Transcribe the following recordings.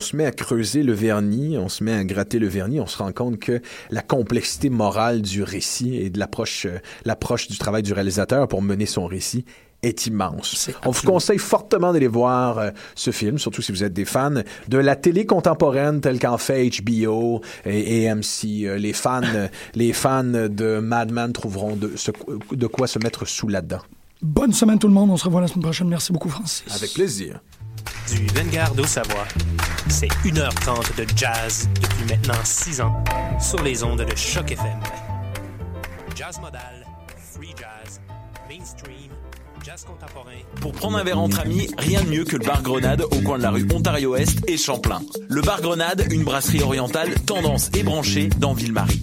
se met à creuser le vernis, on se met à gratter le vernis, on se rend compte que la complexité morale du récit et de l'approche, euh, l'approche du travail du réalisateur pour mener son récit est immense. On vous conseille fortement d'aller voir euh, ce film, surtout si vous êtes des fans de la télé contemporaine telle qu'en fait HBO et AMC. Euh, les fans, les fans de Mad Men trouveront de, de quoi se mettre sous là-dedans. Bonne semaine tout le monde, on se revoit la semaine prochaine. Merci beaucoup Francis. Avec plaisir du Vanguard au Savoie. C'est 1h30 de jazz depuis maintenant 6 ans sur les ondes de Choc FM. Jazz modal, free jazz, mainstream, jazz contemporain. Pour prendre un verre entre amis, rien de mieux que le bar Grenade au coin de la rue Ontario-Est et Champlain. Le bar Grenade, une brasserie orientale tendance et branchée dans Ville-Marie.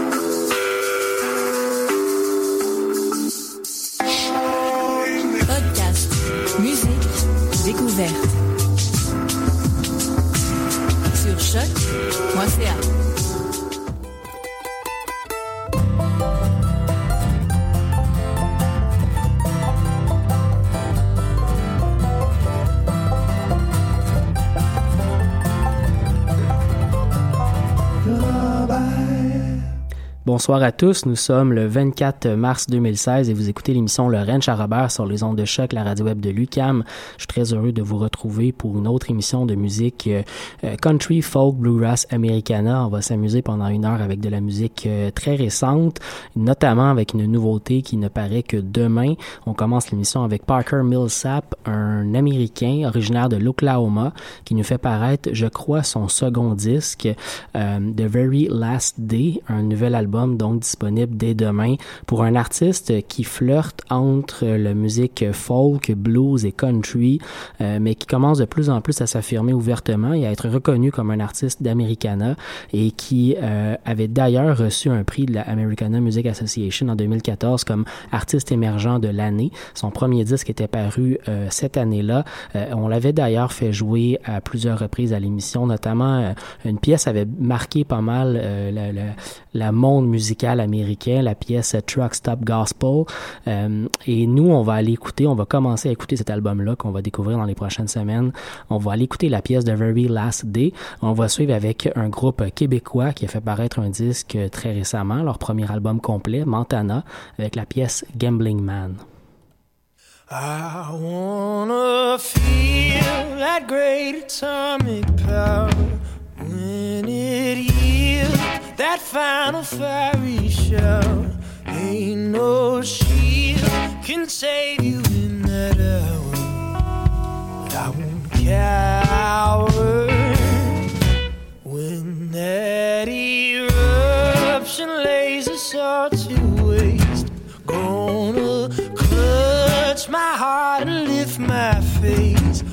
Découverte. Sur choc.ca. Bonsoir à tous, nous sommes le 24 mars 2016 et vous écoutez l'émission Le Ranch à Robert sur les ondes de choc, la radio web de Lucam. Je suis très heureux de vous retrouver pour une autre émission de musique euh, euh, country, folk, bluegrass, americana. On va s'amuser pendant une heure avec de la musique euh, très récente, notamment avec une nouveauté qui ne paraît que demain. On commence l'émission avec Parker Millsap, un Américain originaire de l'Oklahoma qui nous fait paraître, je crois, son second disque, The Very Last Day, un nouvel album donc disponible dès demain pour un artiste qui flirte entre la musique folk, blues et country, euh, mais qui commence de plus en plus à s'affirmer ouvertement et à être reconnu comme un artiste d'Americana et qui euh, avait d'ailleurs reçu un prix de la Americana Music Association en 2014 comme artiste émergent de l'année. Son premier disque était paru euh, cette année-là. on l'avait d'ailleurs fait jouer à plusieurs reprises à l'émission, notamment une pièce avait marqué pas mal la, la, la monde musical américain, la pièce Truck Stop Gospel. Euh, et nous, on va aller écouter, on va commencer à écouter cet album-là qu'on va découvrir dans les prochaines semaines. On va aller écouter la pièce The Very Last Day. On va suivre avec un groupe québécois qui a fait paraître un disque très récemment, leur premier album complet, Montana, avec la pièce Gambling Man. I wanna feel that great atomic power when it that final fairy show. Ain't no shield can save you in that hour. But I won't cower when that eruption lays us all to waste. Gonna clutch my heart and lift my face.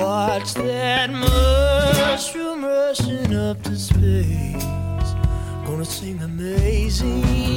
Watch that mushroom rushing up to space gonna sing amazing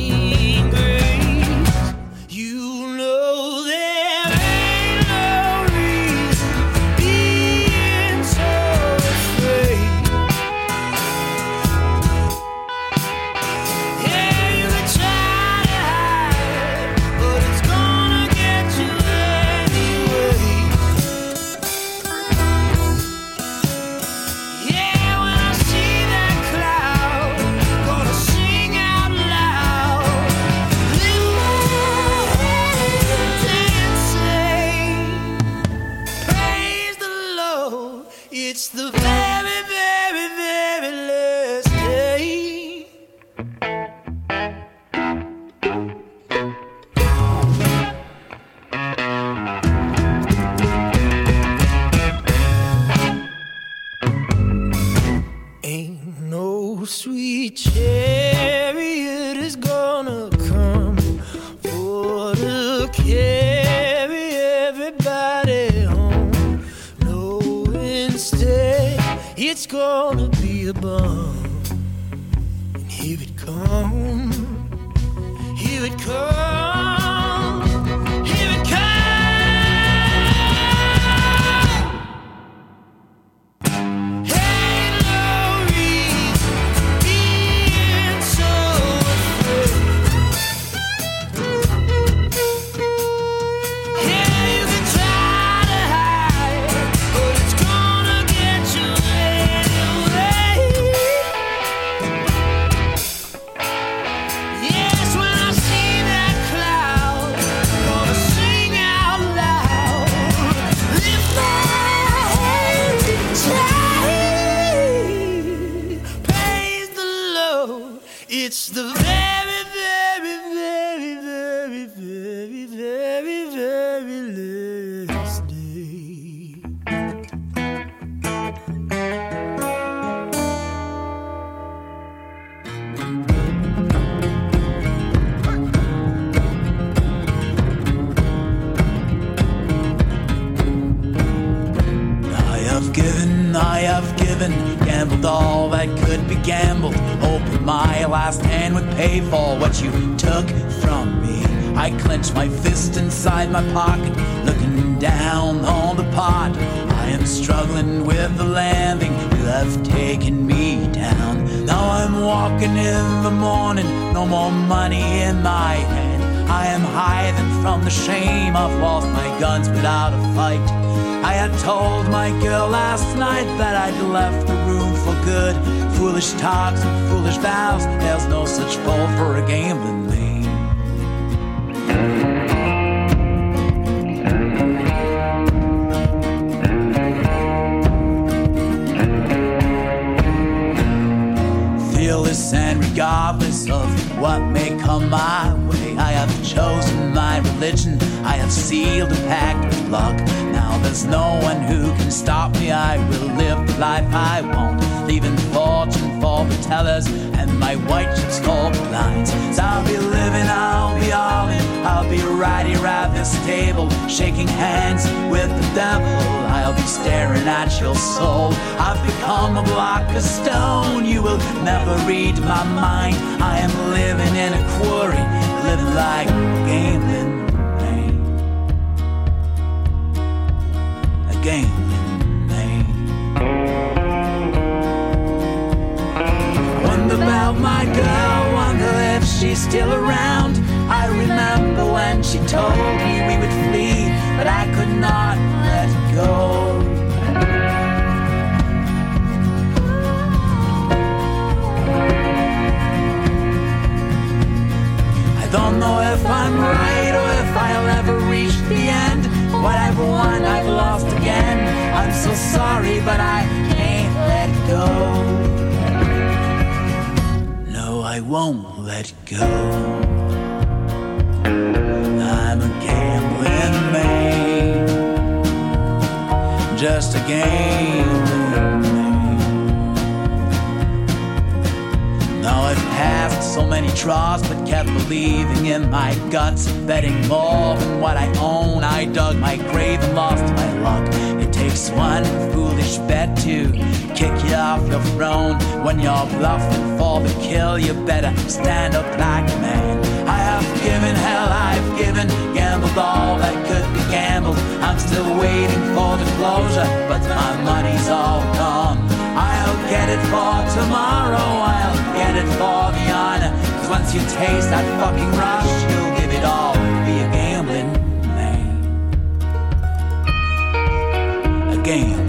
the my pocket, looking down on the pot. I am struggling with the landing, you have taken me down. Now I'm walking in the morning, no more money in my hand. I am hiding from the shame, I've lost my guns without a fight. I had told my girl last night that I'd left the room for good. Foolish talks and foolish vows, there's no such fall for a gambling my way, I have chosen my religion. I have sealed a pact with luck. Now there's no one who can stop me. I will live the life I want, leaving fortune for the tellers and my white chips for the lines. So I'll be living, I'll be all in. I'll be here at this table, shaking hands with the devil. I'll be staring at your soul. I've become a block of stone. You will never read my mind. I am living in a quarry, living like a gambling man. A. Wonder about my girl, wonder if she's still around. I remember when she told sorry, but I can't let go. No, I won't let go. I'm a gambling man, just a gambling man. Now I've passed so many draws, but kept believing in my guts, betting more than what I own. I dug my grave and lost my luck. Takes one foolish bet to kick you off your throne. When you're bluffing for the kill, you better stand up like a man. I have given hell, I've given, gambled all that could be gambled. I'm still waiting for the closure, but my money's all gone. I'll get it for tomorrow, I'll get it for the honor. Cause once you taste that fucking rush, you'll give it all. A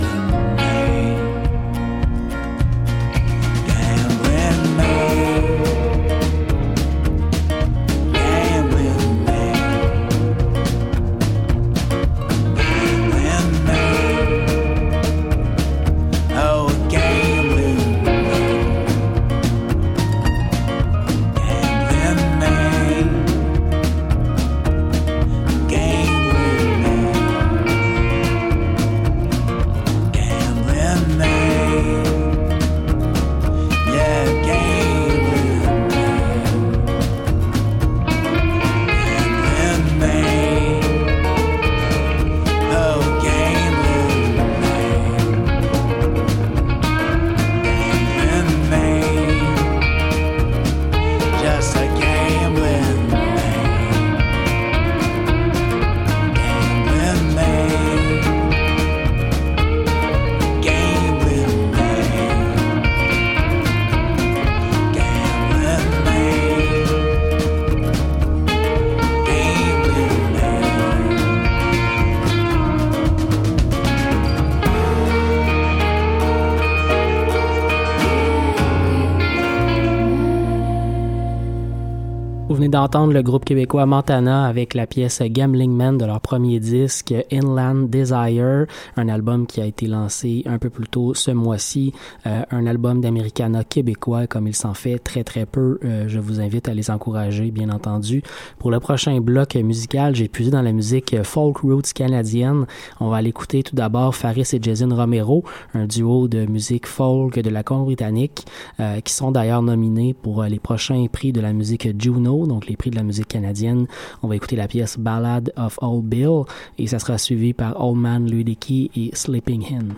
d'entendre le groupe québécois Montana avec la pièce Gambling Man de leur premier disque Inland Desire, un album qui a été lancé un peu plus tôt ce mois-ci, euh, un album d'Americana québécois comme il s'en fait très très peu. Euh, je vous invite à les encourager bien entendu. Pour le prochain bloc musical, j'ai puisé dans la musique folk roots canadienne. On va aller écouter tout d'abord Faris et Jason Romero, un duo de musique folk de la Colombie-Britannique euh, qui sont d'ailleurs nominés pour les prochains prix de la musique Juno donc les de la musique canadienne. On va écouter la pièce Ballad of Old Bill et ça sera suivi par Old Man Ludicky et Sleeping Hen.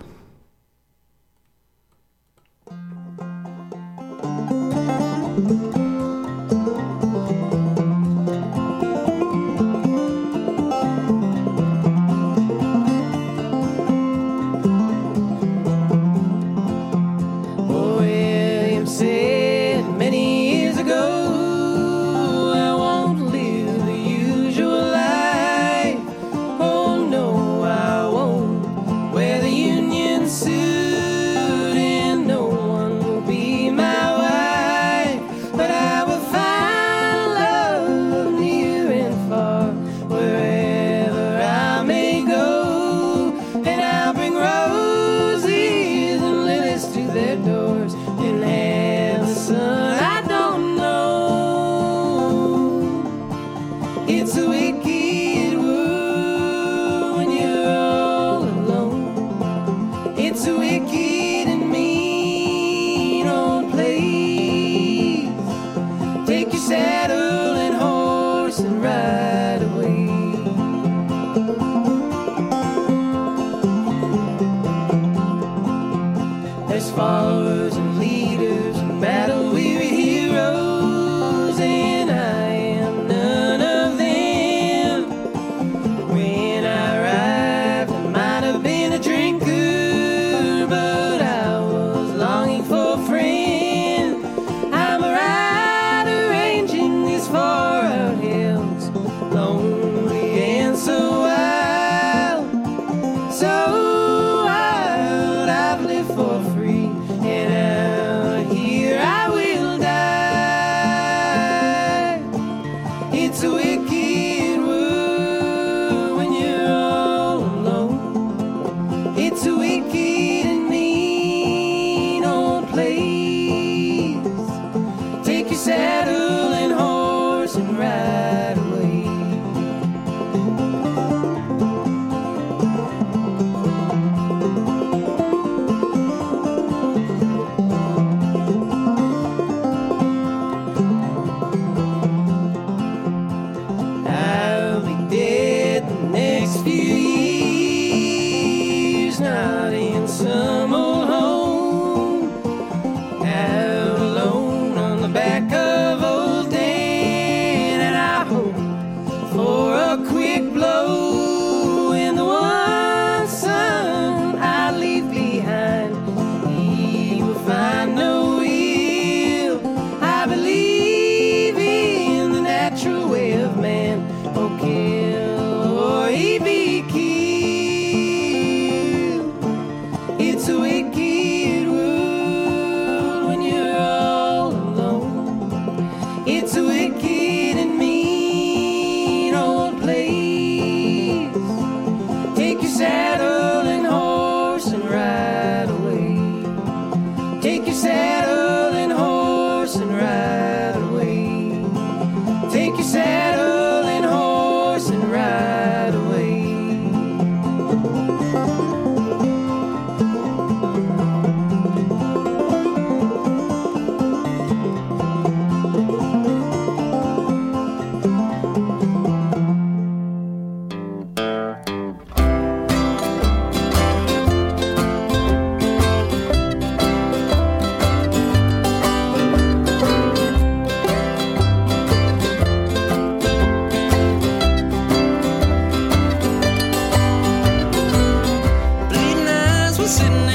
sitting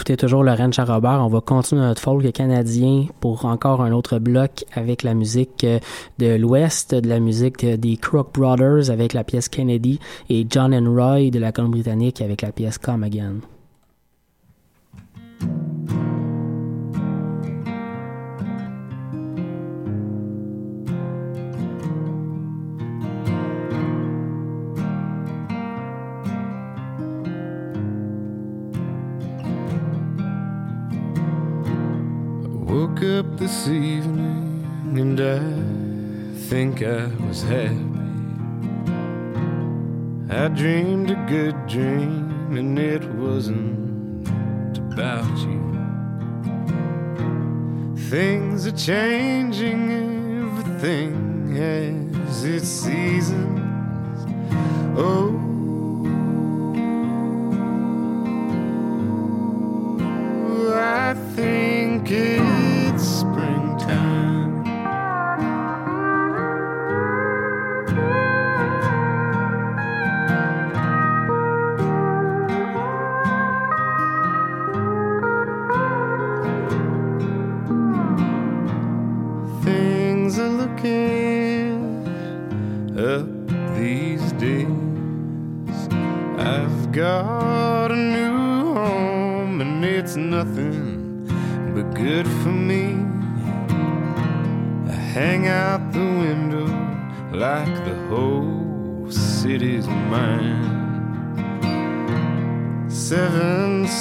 écoutez toujours Lorraine Charrobert. On va continuer notre folk canadien pour encore un autre bloc avec la musique euh, de l'Ouest, de la musique euh, des Crook Brothers avec la pièce Kennedy et John and Roy de la Colombie-Britannique avec la pièce Come Again. this evening, and I think I was happy. I dreamed a good dream, and it wasn't about you. Things are changing, everything has its seasons. Oh. I think it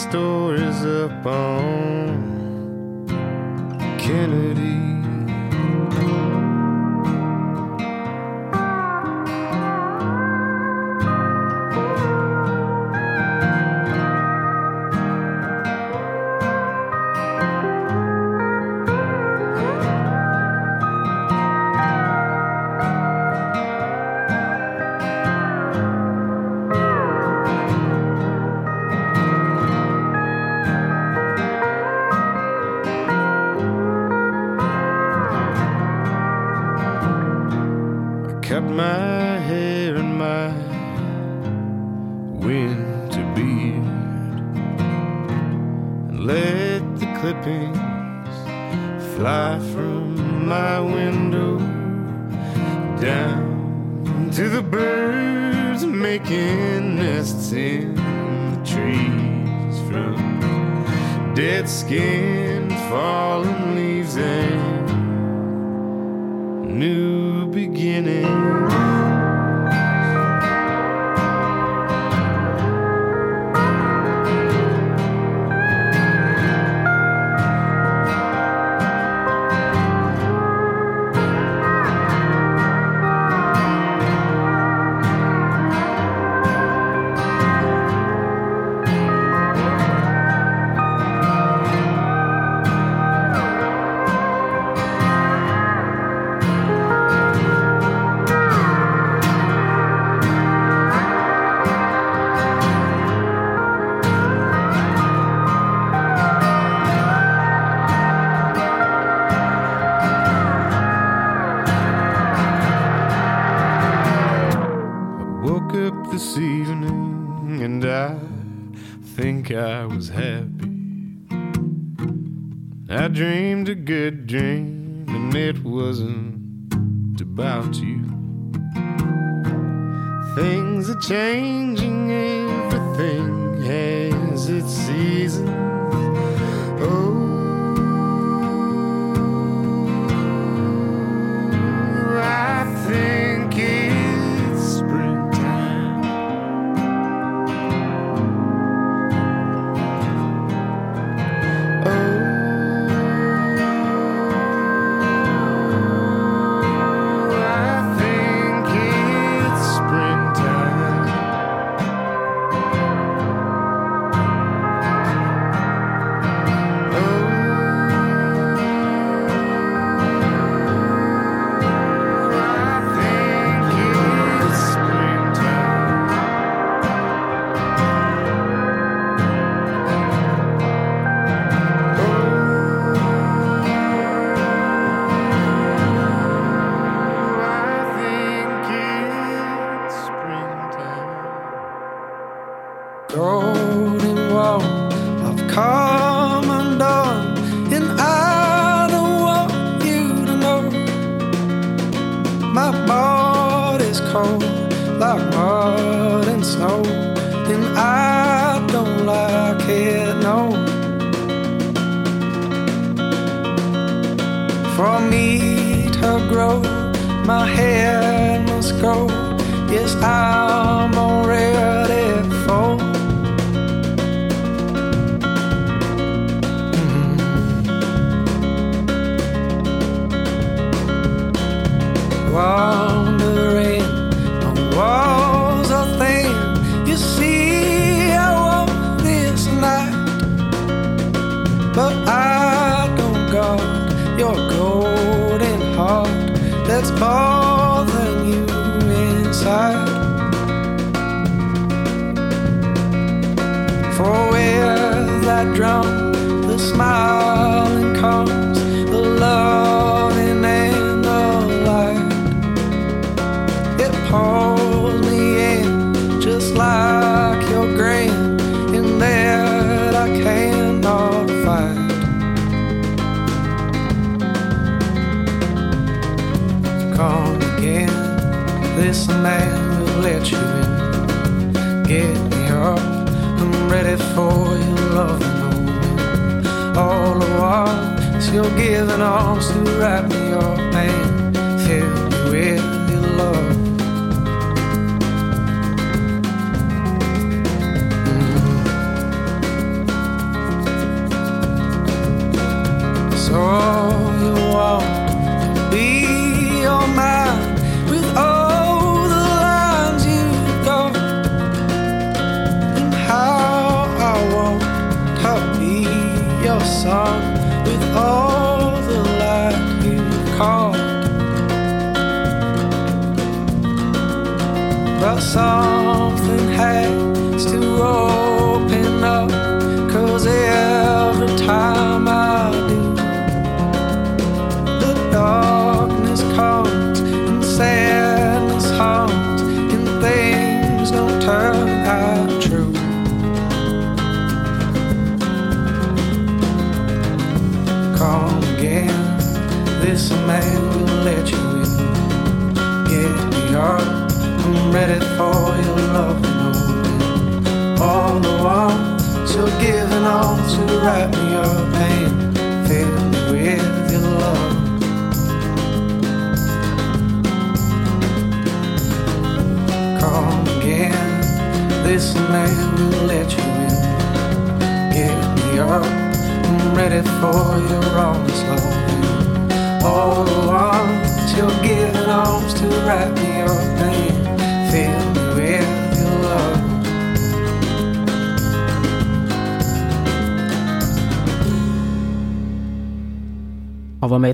Stories is up on Kennedy. this evening, and I think I was happy. I dreamed a good dream, and it wasn't about you. Things are changing, everything has its seasons. Oh. I think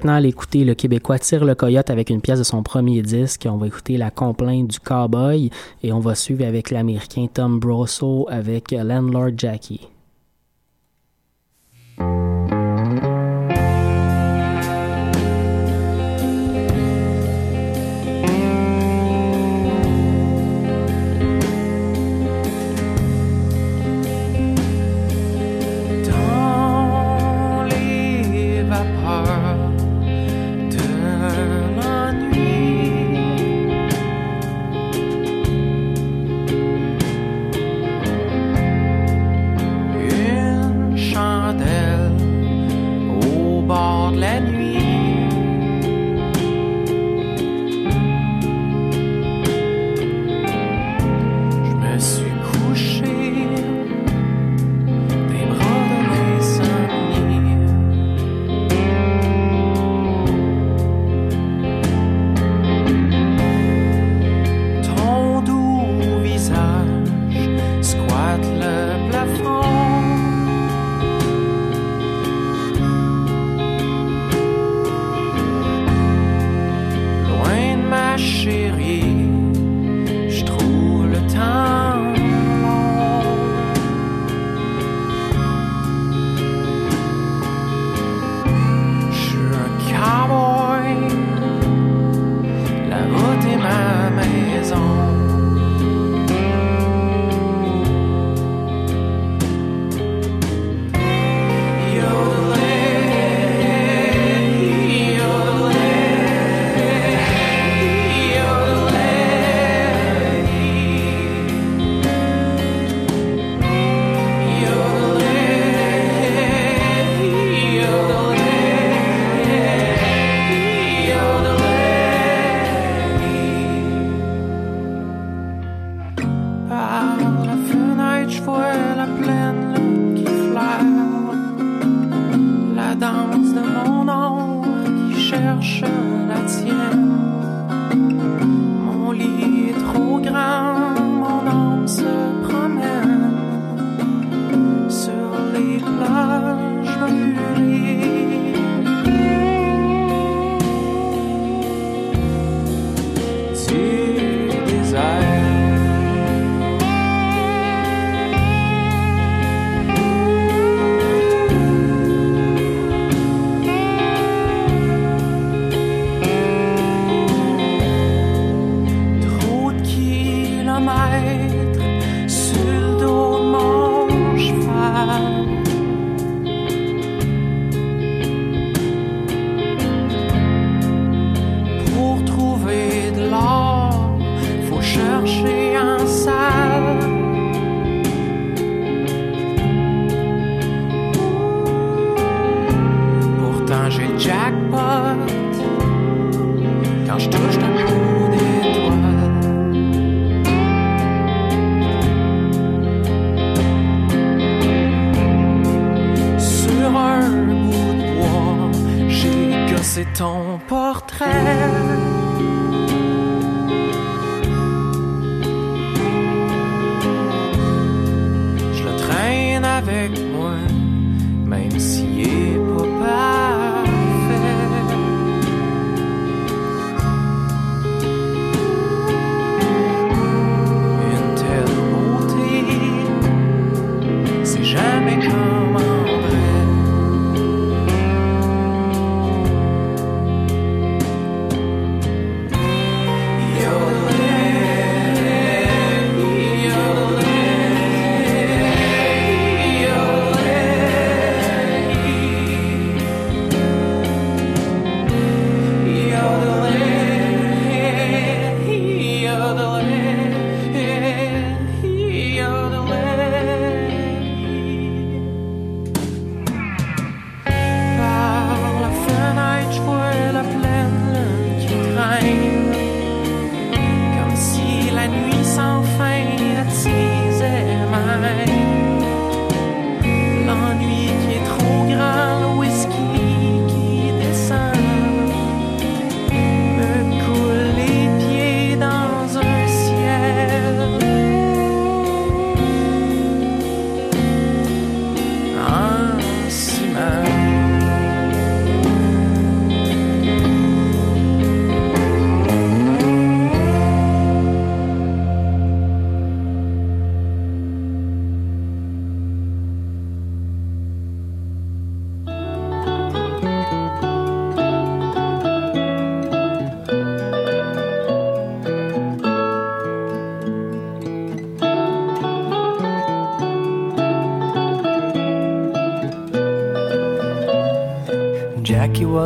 maintenant aller écouter le Québécois Tire le Coyote avec une pièce de son premier disque. On va écouter la complainte du cowboy et on va suivre avec l'Américain Tom Brosso avec Landlord Jackie.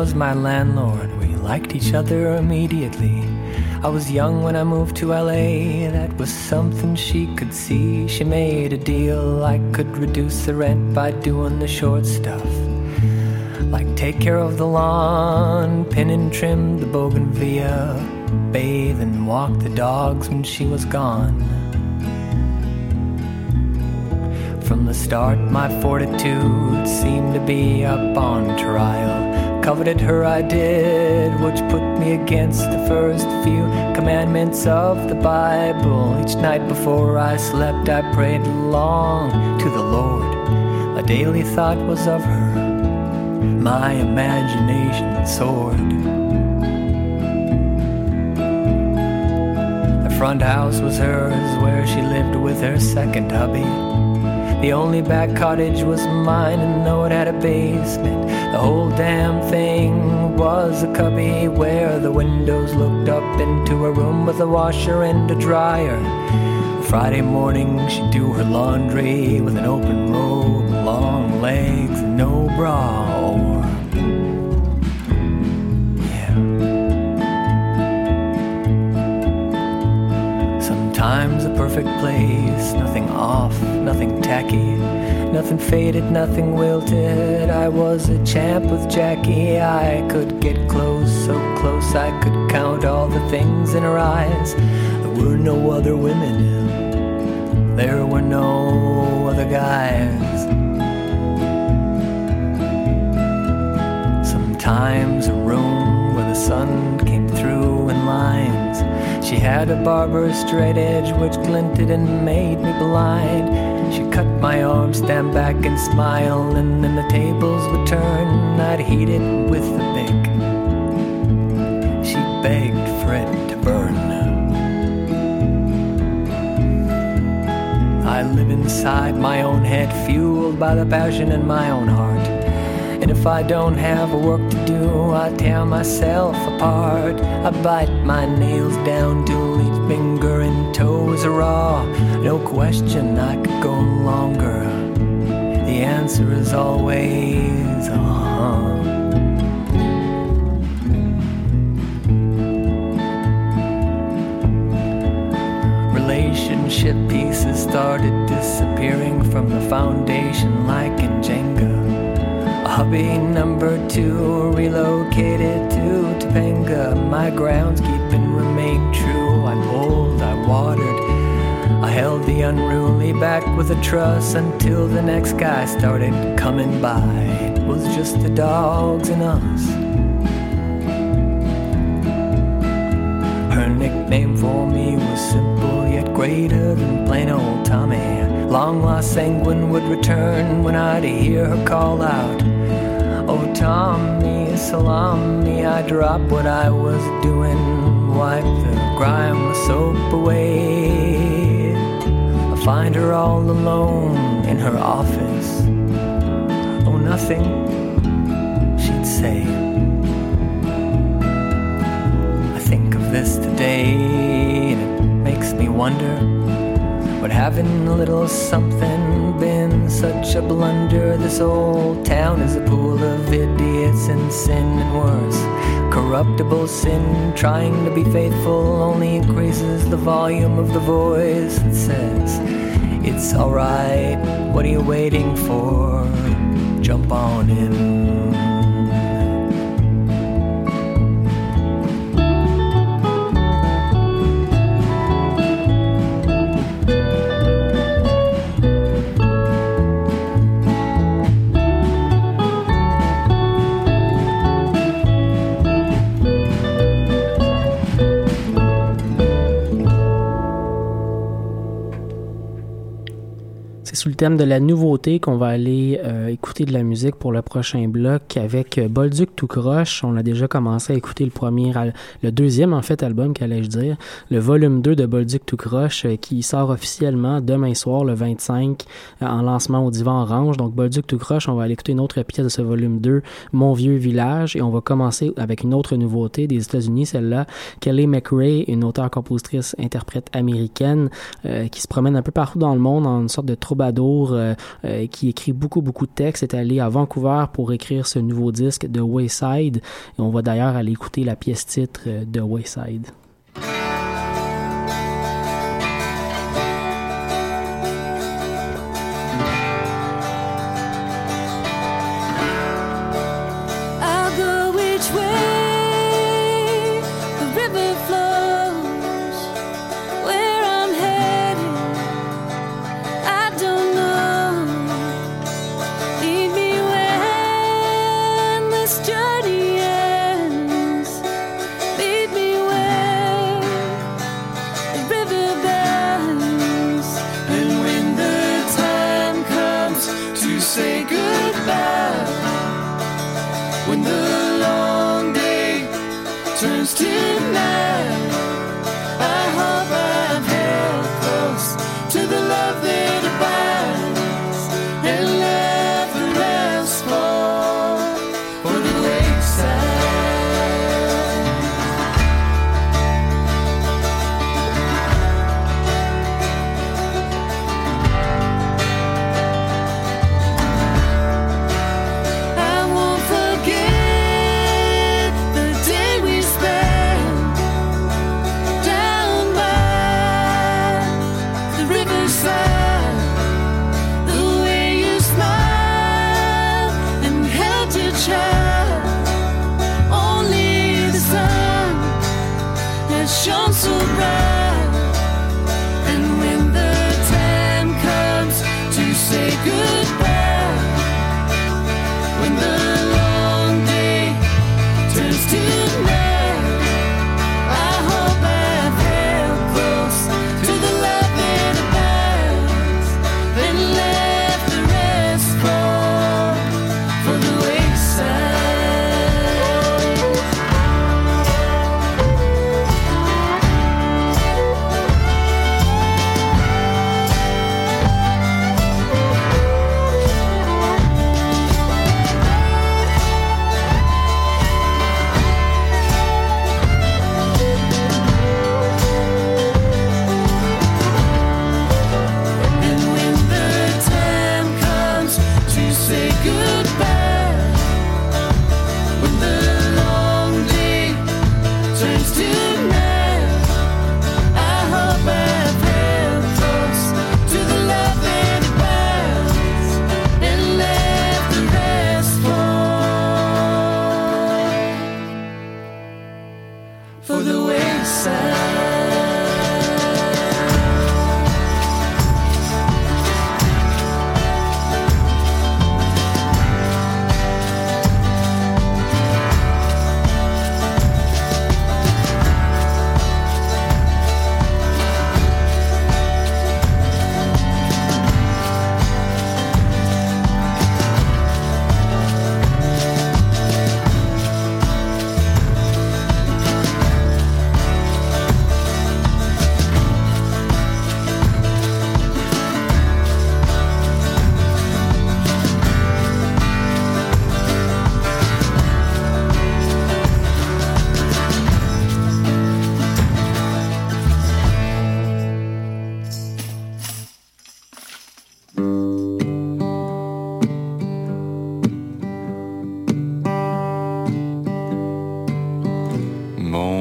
Was my landlord. We liked each other immediately. I was young when I moved to LA. That was something she could see. She made a deal I could reduce the rent by doing the short stuff. Like take care of the lawn, pin and trim the bougainvillea, bathe and walk the dogs when she was gone. From the start, my fortitude seemed to be up on trial. Coveted her, I did, which put me against the first few commandments of the Bible. Each night before I slept, I prayed long to the Lord. My daily thought was of her. My imagination soared. The front house was hers, where she lived with her second hubby. The only back cottage was mine, and though it had a basement, the whole damn thing was a cubby where the windows looked up into a room with a washer and a dryer. Friday morning, she'd do her laundry with an open robe, faded, nothing wilted. I was a champ with Jackie. I could get close, so close I could count all the things in her eyes. There were no other women, there were no other guys. Sometimes a room where the sun came through in lines. She had a barber's straight edge which glinted and made me blind. Cut my arm, stand back and smile, and then the tables would turn. I'd heat it with the bic. She begged for it to burn. I live inside my own head, fueled by the passion in my own heart. And if I don't have a work to do, I tear myself apart. I bite my nails down till each finger and toe is raw. No question I could go longer. The answer is always uh huh. Relationship pieces started disappearing from the foundation like in Jenga. Hubby number two relocated to Topanga. My grounds groundskeeping remained true. I pulled, I watered. I held the unruly back with a truss until the next guy started coming by. It was just the dogs and us. Her nickname for me was simple yet greater than plain old Tommy. Long lost sanguine would return when I'd hear her call out. Oh, Tommy, salami, I drop what I was doing, wipe the grime with soap away. I find her all alone in her office. Oh, nothing, she'd say. I think of this today, and it makes me wonder. Would having a little something been such a blunder? This old town is a pool of idiots and sin and worse. Corruptible sin, trying to be faithful, only increases the volume of the voice that says, It's alright, what are you waiting for? Jump on in. sous le thème de la nouveauté qu'on va aller euh, écouter de la musique pour le prochain bloc avec euh, Bolduc tout croche. On a déjà commencé à écouter le premier, le deuxième en fait album, qu'allais-je dire, le volume 2 de Bolduc tout croche euh, qui sort officiellement demain soir le 25 euh, en lancement au Divan Orange. Donc Bolduc tout croche, on va aller écouter une autre pièce de ce volume 2, Mon vieux village, et on va commencer avec une autre nouveauté des États-Unis, celle-là, Kelly McRae, une auteure, compositrice, interprète américaine qui se promène un peu partout dans le monde en une sorte de troubadour euh, euh, qui écrit beaucoup, beaucoup de textes, est allé à Vancouver pour écrire ce nouveau disque de Wayside. Et on va d'ailleurs aller écouter la pièce titre euh, de Wayside.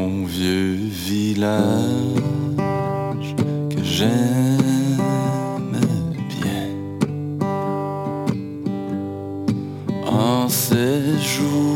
mon vieux village que j'aime bien. En ces jours.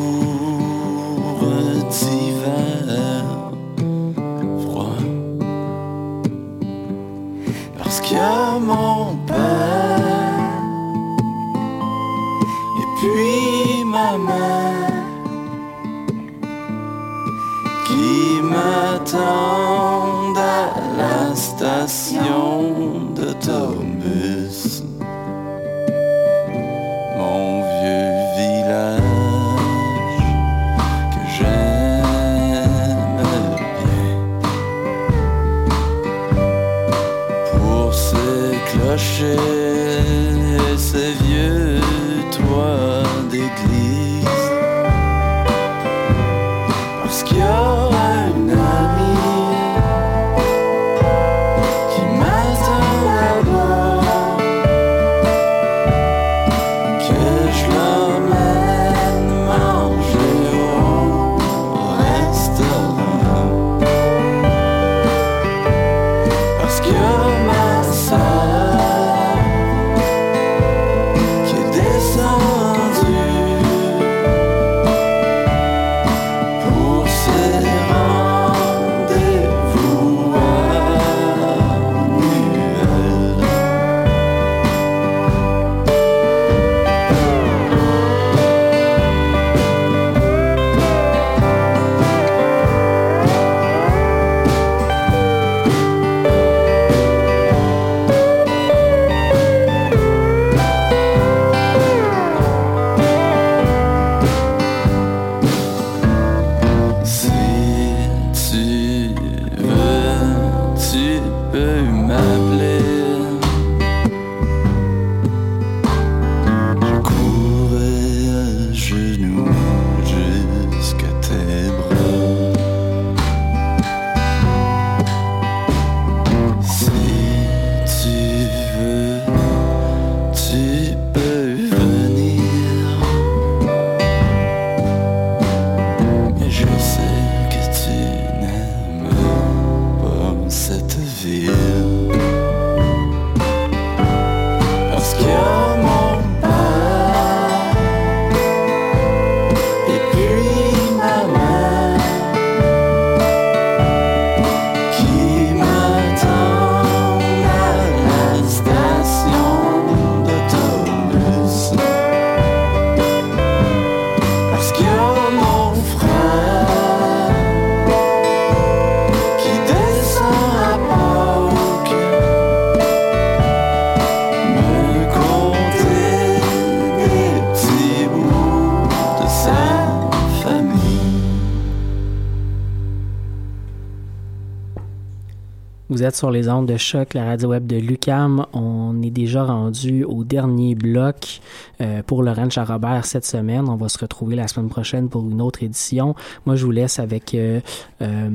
Sur les ondes de choc, la radio web de Lucam. On est déjà rendu au dernier bloc euh, pour le Ranch à Robert cette semaine. On va se retrouver la semaine prochaine pour une autre édition. Moi, je vous laisse avec euh, euh,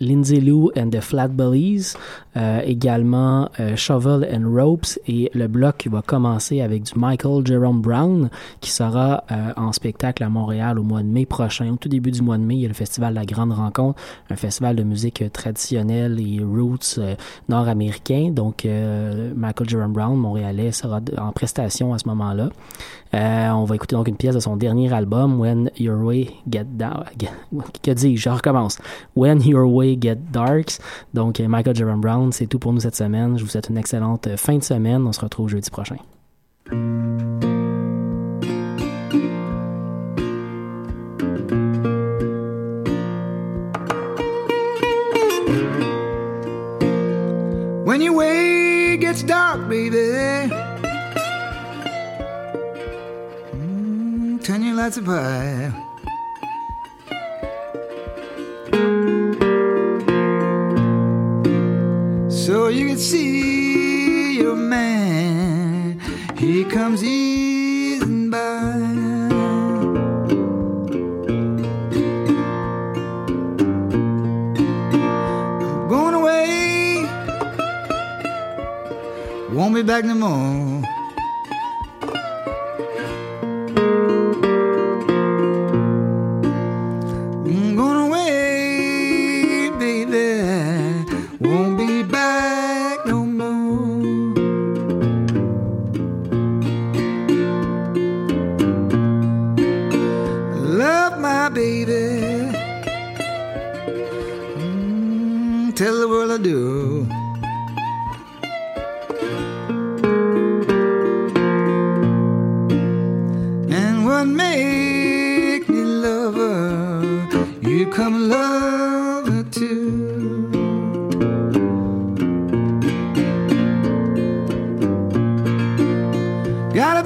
Lindsay Lou and the Flatbellies, euh, également euh, Shovel and Ropes et le bloc va commencer avec du Michael Jerome Brown qui sera euh, en spectacle à Montréal au mois de mai prochain. Au tout début du mois de mai, il y a le festival La Grande Rencontre, un festival de musique euh, traditionnelle et roots euh, nord-américain. Donc euh, Michael Jerome Brown, montréalais, sera en prestation à ce moment-là. On va écouter donc une pièce de son dernier album, When Your Way Get Down. Que dis-je? Je recommence. When Your Way Get Darks. Donc, Michael Jerome Brown, c'est tout pour nous cette semaine. Je vous souhaite une excellente euh, fin de semaine. On se retrouve jeudi prochain. When your way gets dark, baby, mm, turn your lights So you can see your man, he comes easing by. I'm going away. Won't be back no more.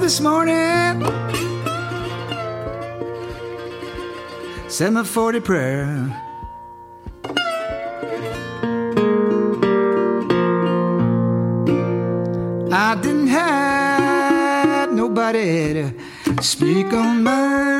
This morning, said my 40 prayer. I didn't have nobody to speak on my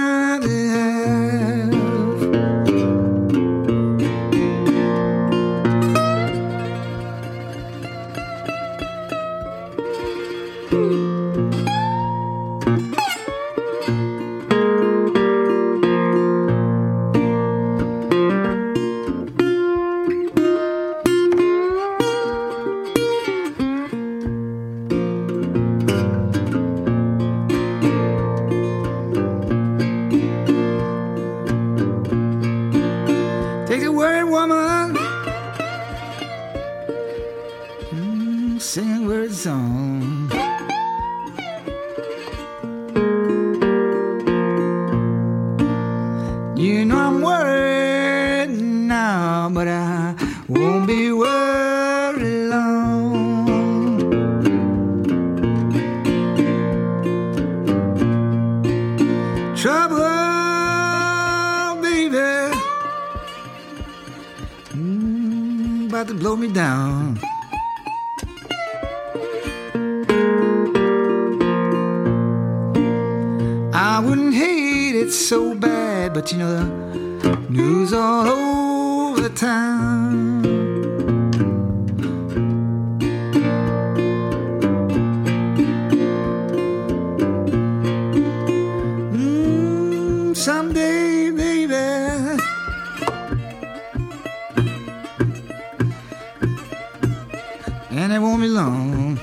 And it won't be long.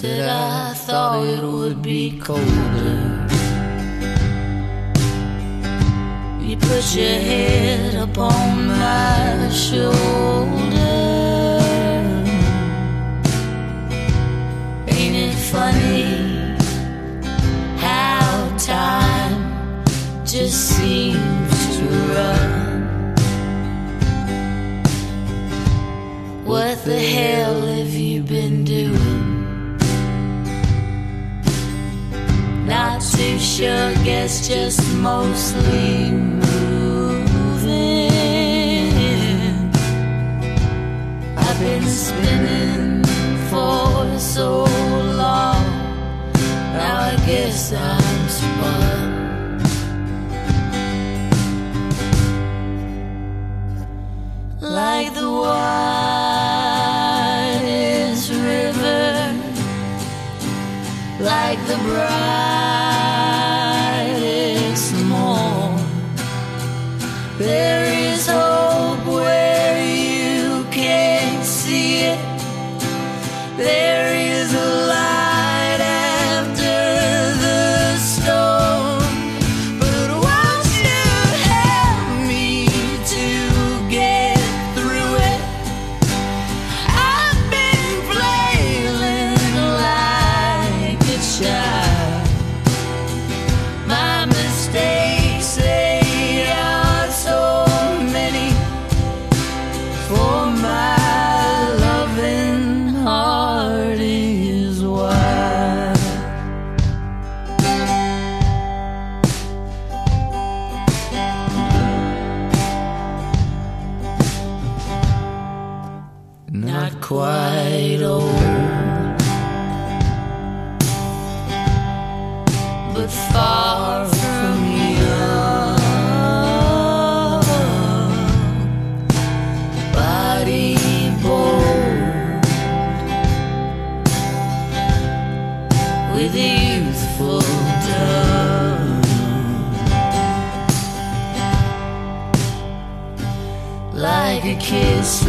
Said I thought it would be colder. You put your head upon my shoulder. Ain't it funny how time just seems to run? What the hell have you been doing? Too sure, guess just mostly moving. I've been spinning for so long. Now I guess I'm spun. Like the widest river like the brightest quite old, but far from young. Body bold with youthful dawn. like a kiss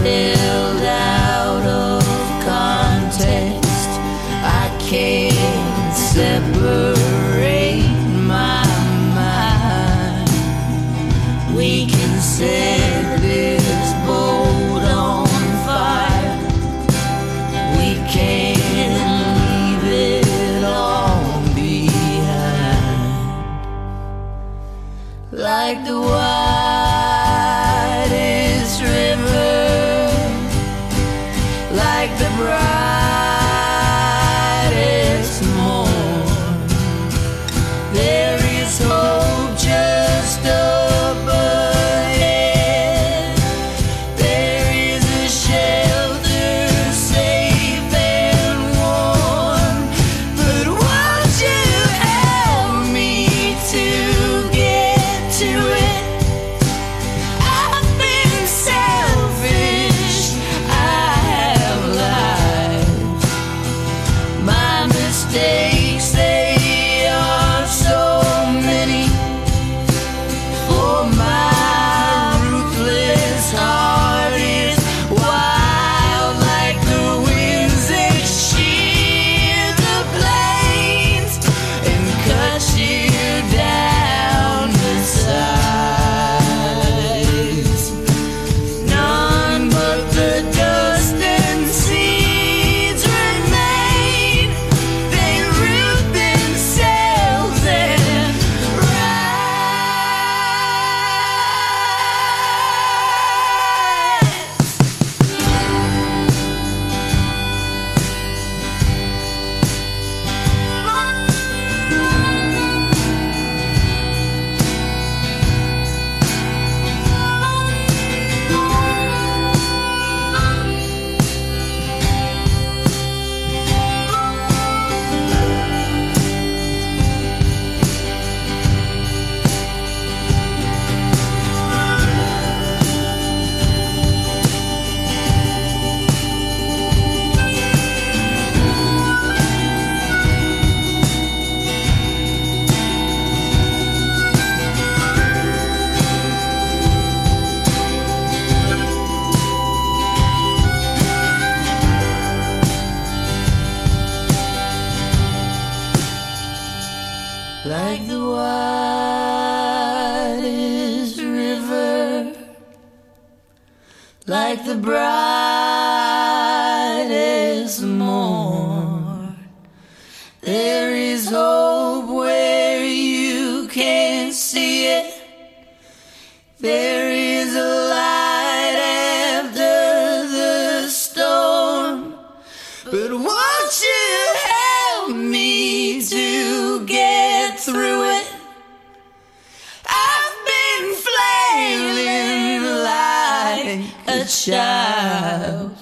child.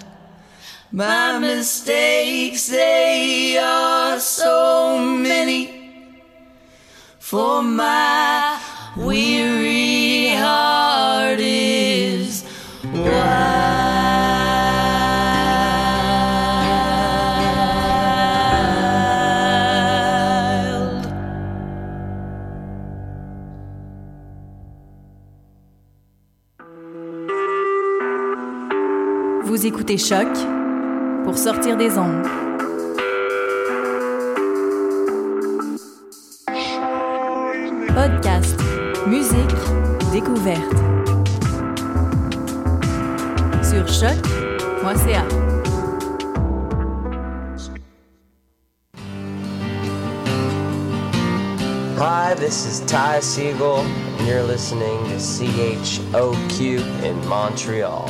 My mistakes, they are so many. For my Vous écoutez Choc pour sortir des ondes. Podcast, musique, découverte. Sur choc.ca. Hi, this is Ty Siegel, and you're listening to CHOQ in Montreal.